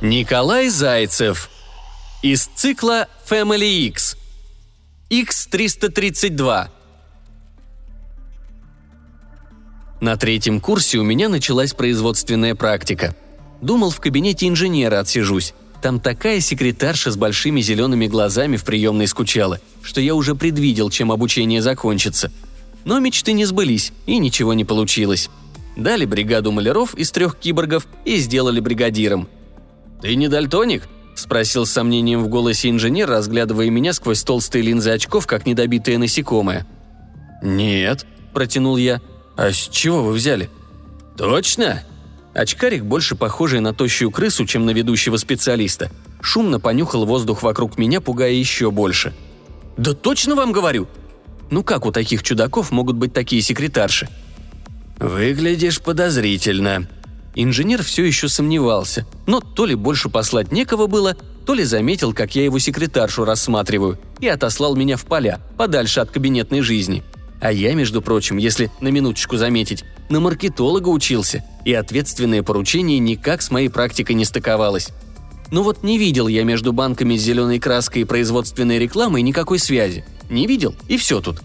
Николай Зайцев. Из цикла Family X. X332. На третьем курсе у меня началась производственная практика. Думал, в кабинете инженера отсижусь. Там такая секретарша с большими зелеными глазами в приемной скучала, что я уже предвидел, чем обучение закончится. Но мечты не сбылись, и ничего не получилось. Дали бригаду маляров из трех киборгов и сделали бригадиром. «Ты не дальтоник?» – спросил с сомнением в голосе инженер, разглядывая меня сквозь толстые линзы очков, как недобитое насекомое. «Нет», – протянул я. «А с чего вы взяли?» «Точно?» Очкарик, больше похожий на тощую крысу, чем на ведущего специалиста, шумно понюхал воздух вокруг меня, пугая еще больше. «Да точно вам говорю!» «Ну как у таких чудаков могут быть такие секретарши?» «Выглядишь подозрительно». Инженер все еще сомневался, но то ли больше послать некого было, то ли заметил, как я его секретаршу рассматриваю, и отослал меня в поля, подальше от кабинетной жизни. А я, между прочим, если на минуточку заметить, на маркетолога учился, и ответственное поручение никак с моей практикой не стыковалось. Ну вот не видел я между банками с зеленой краской и производственной рекламой никакой связи. Не видел, и все тут.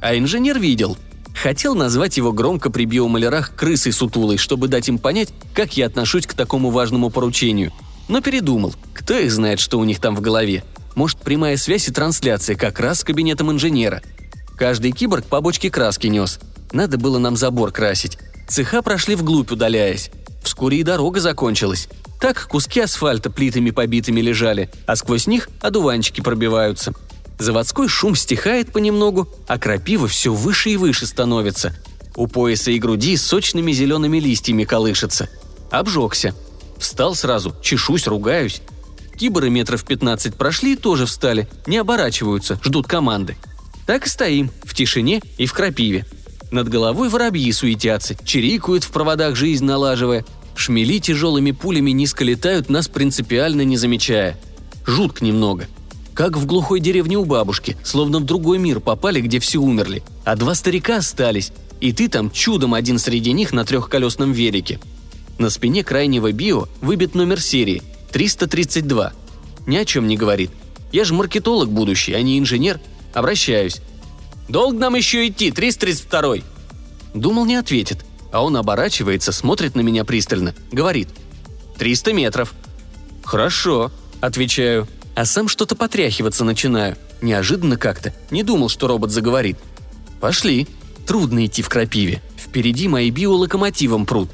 А инженер видел. Хотел назвать его громко при биомалярах крысой сутулой, чтобы дать им понять, как я отношусь к такому важному поручению. Но передумал. Кто их знает, что у них там в голове. Может, прямая связь и трансляция как раз с кабинетом инженера – Каждый киборг по бочке краски нес. Надо было нам забор красить. Цеха прошли вглубь, удаляясь. Вскоре и дорога закончилась. Так куски асфальта плитами побитыми лежали, а сквозь них одуванчики пробиваются. Заводской шум стихает понемногу, а крапива все выше и выше становится. У пояса и груди сочными зелеными листьями колышется. Обжегся. Встал сразу, чешусь, ругаюсь. Киборы метров 15 прошли тоже встали, не оборачиваются, ждут команды. Так и стоим, в тишине и в крапиве. Над головой воробьи суетятся, чирикают в проводах жизнь налаживая. Шмели тяжелыми пулями низко летают, нас принципиально не замечая. Жутко немного. Как в глухой деревне у бабушки, словно в другой мир попали, где все умерли, а два старика остались, и ты там чудом один среди них на трехколесном велике. На спине крайнего био выбит номер серии – 332. Ни о чем не говорит. Я же маркетолог будущий, а не инженер – Обращаюсь. «Долго нам еще идти, 332-й?» Думал, не ответит, а он оборачивается, смотрит на меня пристально, говорит. «Триста метров». «Хорошо», — отвечаю, а сам что-то потряхиваться начинаю. Неожиданно как-то. Не думал, что робот заговорит. «Пошли». Трудно идти в крапиве. Впереди мои биолокомотивом прут.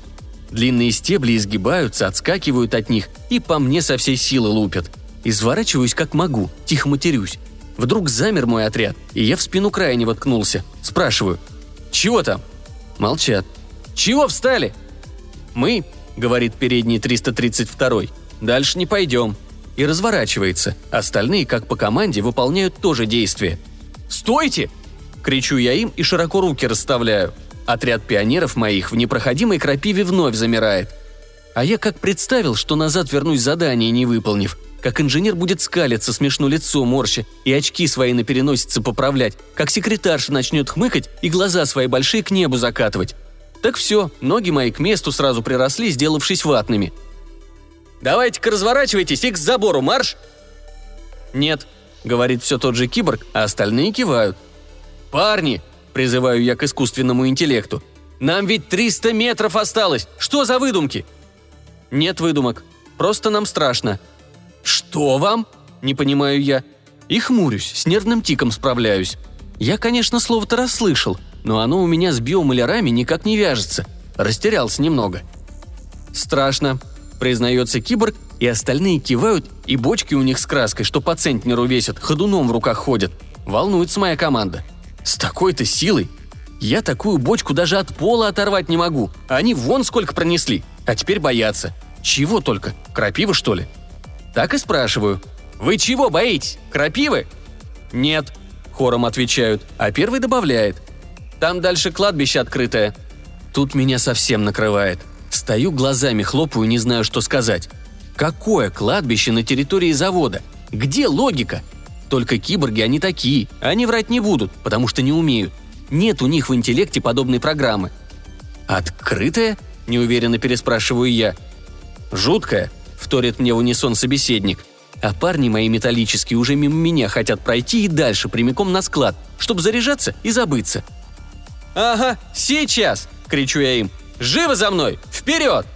Длинные стебли изгибаются, отскакивают от них и по мне со всей силы лупят. Изворачиваюсь как могу, тихо матерюсь. Вдруг замер мой отряд, и я в спину крайне воткнулся. Спрашиваю. «Чего там?» Молчат. «Чего встали?» «Мы», — говорит передний 332-й, — «дальше не пойдем». И разворачивается. Остальные, как по команде, выполняют то же действие. «Стойте!» — кричу я им и широко руки расставляю. Отряд пионеров моих в непроходимой крапиве вновь замирает. А я как представил, что назад вернусь задание, не выполнив, как инженер будет скалиться, смешно лицо морща, и очки свои на переносице поправлять, как секретарша начнет хмыкать и глаза свои большие к небу закатывать. Так все, ноги мои к месту сразу приросли, сделавшись ватными. «Давайте-ка разворачивайтесь и к забору марш!» «Нет», — говорит все тот же киборг, а остальные кивают. «Парни!» — призываю я к искусственному интеллекту. «Нам ведь 300 метров осталось! Что за выдумки?» «Нет выдумок. Просто нам страшно», «Что вам?» – не понимаю я. И хмурюсь, с нервным тиком справляюсь. Я, конечно, слово-то расслышал, но оно у меня с биомалярами никак не вяжется. Растерялся немного. «Страшно», – признается киборг, и остальные кивают, и бочки у них с краской, что по центнеру весят, ходуном в руках ходят. Волнуется моя команда. С такой-то силой. Я такую бочку даже от пола оторвать не могу. Они вон сколько пронесли, а теперь боятся. Чего только? Крапива, что ли?» Так и спрашиваю. «Вы чего боитесь? Крапивы?» «Нет», — хором отвечают, а первый добавляет. «Там дальше кладбище открытое». Тут меня совсем накрывает. Стою глазами, хлопаю, не знаю, что сказать. Какое кладбище на территории завода? Где логика? Только киборги они такие, они врать не будут, потому что не умеют. Нет у них в интеллекте подобной программы. «Открытое?» – неуверенно переспрашиваю я. «Жуткое», вторит мне в унисон собеседник. А парни мои металлические уже мимо меня хотят пройти и дальше, прямиком на склад, чтобы заряжаться и забыться. «Ага, сейчас!» – кричу я им. «Живо за мной! Вперед!»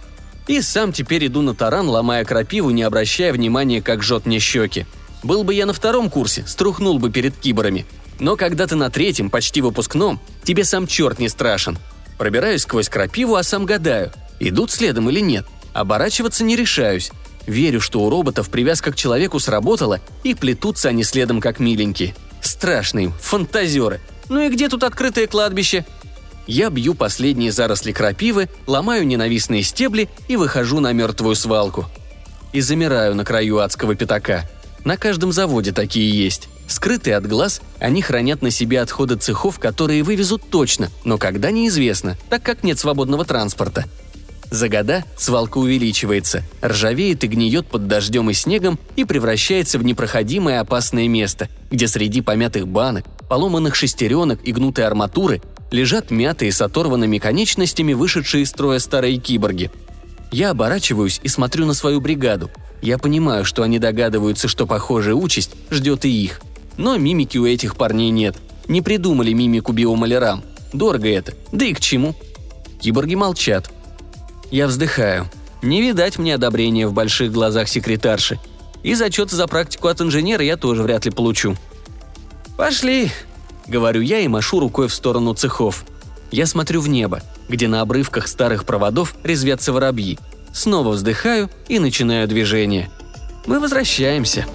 И сам теперь иду на таран, ломая крапиву, не обращая внимания, как жжет мне щеки. Был бы я на втором курсе, струхнул бы перед киборами. Но когда ты на третьем, почти выпускном, тебе сам черт не страшен. Пробираюсь сквозь крапиву, а сам гадаю, идут следом или нет. Оборачиваться не решаюсь. Верю, что у роботов привязка к человеку сработала, и плетутся они следом как миленькие. Страшные, фантазеры. Ну и где тут открытое кладбище? Я бью последние заросли крапивы, ломаю ненавистные стебли и выхожу на мертвую свалку. И замираю на краю адского пятака. На каждом заводе такие есть. Скрытые от глаз, они хранят на себе отходы цехов, которые вывезут точно, но когда неизвестно, так как нет свободного транспорта. За года свалка увеличивается, ржавеет и гниет под дождем и снегом и превращается в непроходимое опасное место, где среди помятых банок, поломанных шестеренок и гнутой арматуры лежат мятые с оторванными конечностями вышедшие из строя старые киборги. Я оборачиваюсь и смотрю на свою бригаду. Я понимаю, что они догадываются, что похожая участь ждет и их. Но мимики у этих парней нет. Не придумали мимику биомалярам. Дорого это. Да и к чему? Киборги молчат. Я вздыхаю. Не видать мне одобрения в больших глазах секретарши. И зачет за практику от инженера я тоже вряд ли получу. «Пошли», Говорю я и машу рукой в сторону цехов. Я смотрю в небо, где на обрывках старых проводов резвятся воробьи. Снова вздыхаю и начинаю движение. Мы возвращаемся.